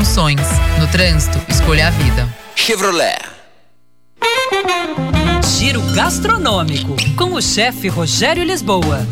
condições. No trânsito, escolha a vida. Chevrolet. Giro gastronômico com o chefe Rogério Lisboa.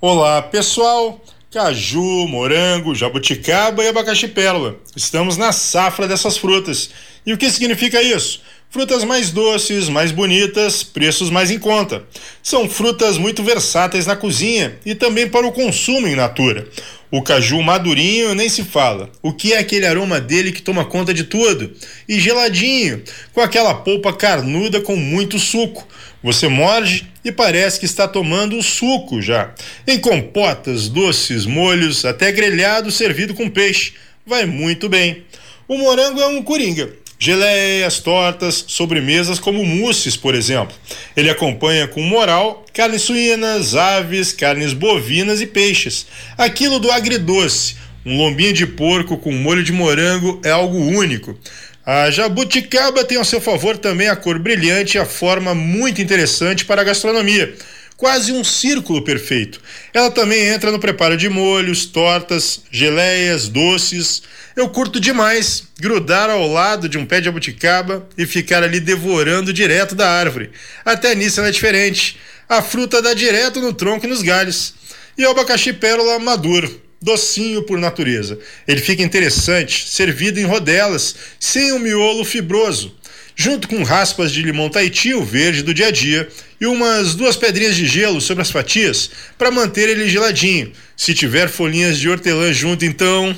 Olá, pessoal. Caju, morango, jabuticaba e abacaxi pérola. Estamos na safra dessas frutas. E o que significa isso? Frutas mais doces, mais bonitas, preços mais em conta. São frutas muito versáteis na cozinha e também para o consumo em natura. O caju madurinho nem se fala. O que é aquele aroma dele que toma conta de tudo? E geladinho, com aquela polpa carnuda com muito suco. Você morde e parece que está tomando o suco já. Em compotas, doces, molhos, até grelhado servido com peixe. Vai muito bem. O morango é um coringa. Geleias, tortas, sobremesas como mousses, por exemplo. Ele acompanha com moral carnes suínas, aves, carnes bovinas e peixes. Aquilo do agridoce. Um lombinho de porco com molho de morango é algo único. A jabuticaba tem ao seu favor também a cor brilhante e a forma muito interessante para a gastronomia. Quase um círculo perfeito. Ela também entra no preparo de molhos, tortas, geleias, doces. Eu curto demais grudar ao lado de um pé de jabuticaba e ficar ali devorando direto da árvore. Até nisso ela é diferente. A fruta dá direto no tronco e nos galhos. E o abacaxi pérola maduro docinho por natureza. Ele fica interessante, servido em rodelas, sem um miolo fibroso, junto com raspas de limão Tahiti, o verde do dia a dia, e umas duas pedrinhas de gelo sobre as fatias para manter ele geladinho. Se tiver folhinhas de hortelã junto, então.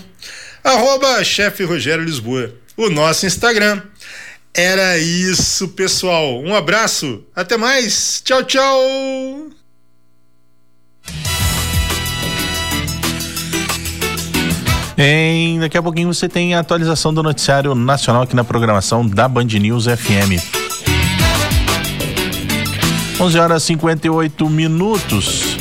Arroba chefe Rogério Lisboa, o nosso Instagram. Era isso, pessoal. Um abraço, até mais. Tchau, tchau. Em, daqui a pouquinho você tem a atualização do noticiário nacional aqui na programação da Band News FM. 11 horas e 58 minutos.